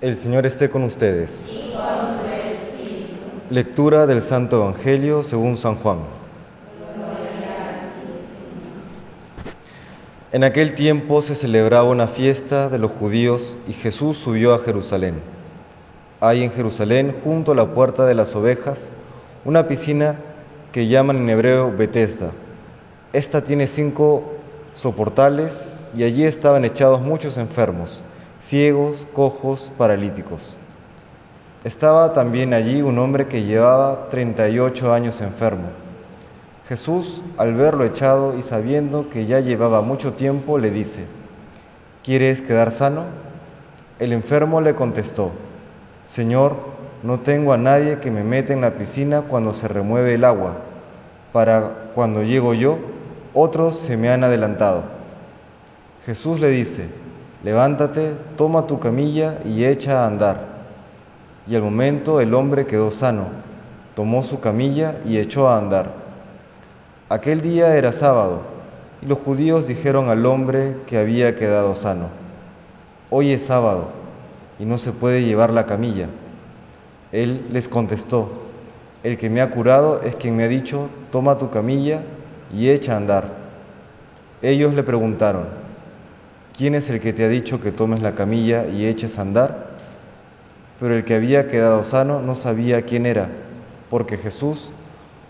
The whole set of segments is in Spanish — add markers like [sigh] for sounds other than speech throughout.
El Señor esté con ustedes. Lectura del Santo Evangelio según San Juan. En aquel tiempo se celebraba una fiesta de los judíos y Jesús subió a Jerusalén. Hay en Jerusalén, junto a la puerta de las ovejas, una piscina que llaman en hebreo Betesda. Esta tiene cinco soportales y allí estaban echados muchos enfermos ciegos, cojos, paralíticos. Estaba también allí un hombre que llevaba 38 años enfermo. Jesús, al verlo echado y sabiendo que ya llevaba mucho tiempo, le dice, ¿quieres quedar sano? El enfermo le contestó, Señor, no tengo a nadie que me meta en la piscina cuando se remueve el agua. Para cuando llego yo, otros se me han adelantado. Jesús le dice, levántate, toma tu camilla y echa a andar. Y al momento el hombre quedó sano, tomó su camilla y echó a andar. Aquel día era sábado, y los judíos dijeron al hombre que había quedado sano, hoy es sábado, y no se puede llevar la camilla. Él les contestó, el que me ha curado es quien me ha dicho, toma tu camilla y echa a andar. Ellos le preguntaron, ¿quién es el que te ha dicho que tomes la camilla y eches a andar? Pero el que había quedado sano no sabía quién era, porque Jesús,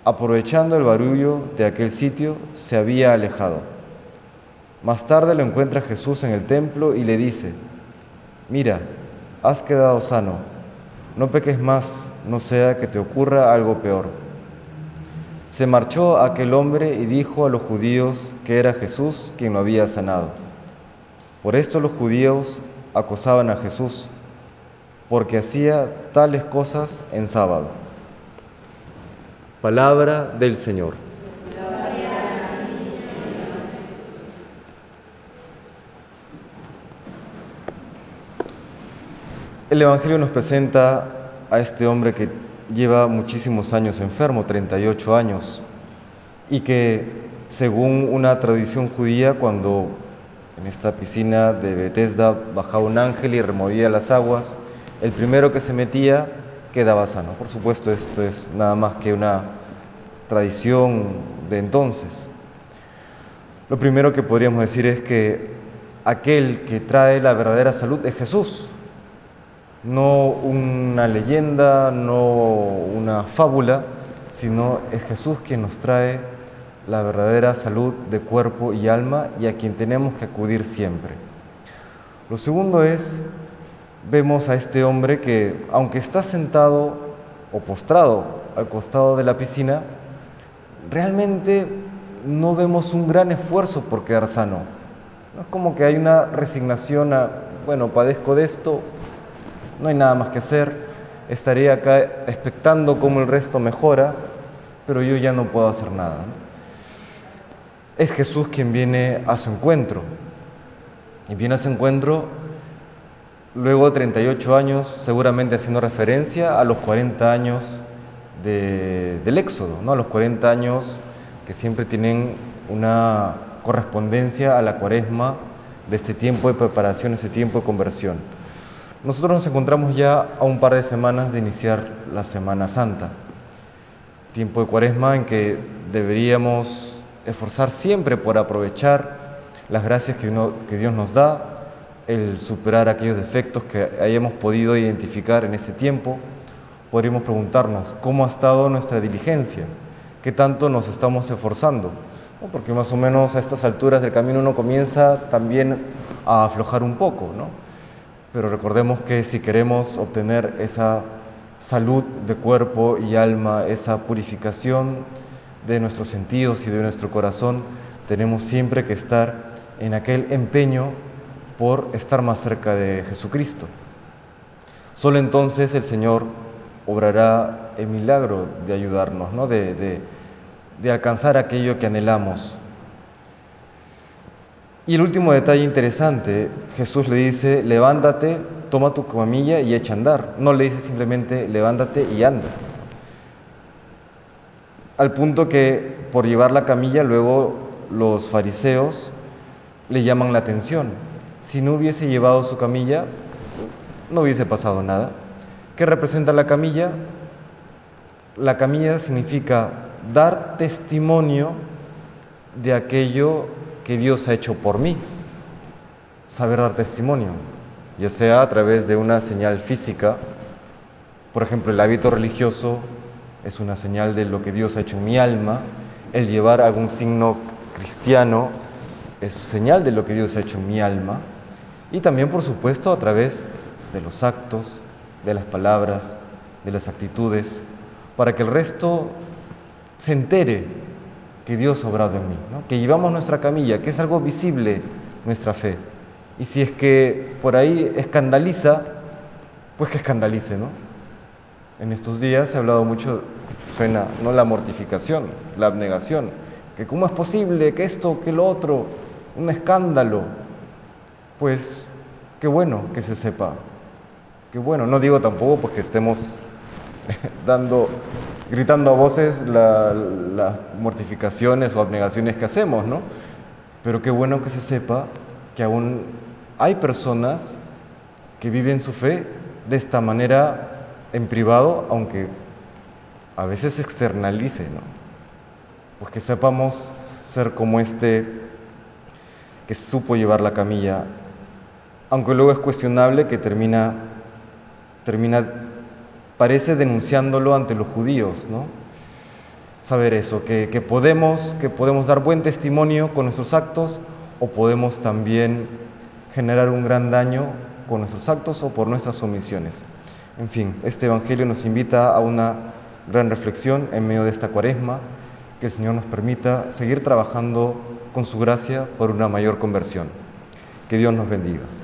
aprovechando el barullo de aquel sitio, se había alejado. Más tarde lo encuentra Jesús en el templo y le dice, mira, has quedado sano, no peques más, no sea que te ocurra algo peor. Se marchó aquel hombre y dijo a los judíos que era Jesús quien lo había sanado. Por esto los judíos acosaban a Jesús, porque hacía tales cosas en sábado. Palabra del Señor. El Evangelio nos presenta a este hombre que lleva muchísimos años enfermo, 38 años, y que según una tradición judía, cuando en esta piscina de Bethesda bajaba un ángel y removía las aguas. El primero que se metía quedaba sano. Por supuesto, esto es nada más que una tradición de entonces. Lo primero que podríamos decir es que aquel que trae la verdadera salud es Jesús, no una leyenda, no una fábula, sino es Jesús quien nos trae la verdadera salud de cuerpo y alma y a quien tenemos que acudir siempre. Lo segundo es, vemos a este hombre que, aunque está sentado o postrado al costado de la piscina, realmente no vemos un gran esfuerzo por quedar sano. No es como que hay una resignación a, bueno, padezco de esto, no hay nada más que hacer, estaré acá expectando cómo el resto mejora, pero yo ya no puedo hacer nada es Jesús quien viene a su encuentro. Y viene a su encuentro luego de 38 años, seguramente haciendo referencia a los 40 años del Éxodo, ¿no? a los 40 años que siempre tienen una correspondencia a la cuaresma de este tiempo de preparación, este tiempo de conversión. Nosotros nos encontramos ya a un par de semanas de iniciar la Semana Santa, tiempo de cuaresma en que deberíamos esforzar siempre por aprovechar las gracias que, Dios nos da, el superar aquellos defectos que hayamos podido identificar en ese tiempo. Podríamos preguntarnos, ¿cómo ha estado nuestra diligencia? ¿Qué tanto nos estamos esforzando? Porque más o menos a estas alturas del camino uno comienza también a aflojar un poco, ¿no? Pero recordemos que si queremos obtener esa salud de cuerpo y alma, esa purificación de nuestros sentidos y de nuestro corazón, tenemos siempre que estar en aquel empeño por estar más cerca de Jesucristo. Solo entonces el Señor obrará el milagro de ayudarnos, ¿no? de, de alcanzar aquello que anhelamos. Y el último detalle interesante, Jesús le dice, levántate, toma tu camilla y echa a andar. No le dice simplemente, levántate y anda al punto que por llevar la camilla luego los fariseos le llaman la atención. Si no hubiese llevado su camilla, no hubiese pasado nada. ¿Qué representa la camilla? La camilla significa dar testimonio de aquello que Dios ha hecho por mí. Saber dar testimonio, ya sea a través de una señal física, por ejemplo, el hábito religioso es una señal de lo que Dios ha hecho en mi alma, el llevar algún signo cristiano es señal de lo que Dios ha hecho en mi alma, y también, por supuesto, a través de los actos, de las palabras, de las actitudes, para que el resto se entere que Dios ha obrado en mí, que llevamos nuestra camilla, que es algo visible nuestra fe. Y si es que por ahí escandaliza, pues que escandalice, ¿no? En estos días se ha hablado mucho, suena, ¿no? La mortificación, la abnegación, que cómo es posible que esto, que lo otro, un escándalo. Pues qué bueno que se sepa, qué bueno, no digo tampoco pues que estemos [laughs] dando gritando a voces las mortificaciones o abnegaciones que hacemos, ¿no? Pero qué bueno que se sepa que aún hay personas que viven su fe de esta manera en privado, aunque a veces externalice, ¿no? Pues que sepamos ser como este que supo llevar la camilla, aunque luego es cuestionable que termina, termina parece denunciándolo ante los judíos, ¿no? Saber eso, que, que, podemos, que podemos dar buen testimonio con nuestros actos o podemos también generar un gran daño con nuestros actos o por nuestras omisiones. En fin, este Evangelio nos invita a una gran reflexión en medio de esta cuaresma, que el Señor nos permita seguir trabajando con su gracia por una mayor conversión. Que Dios nos bendiga.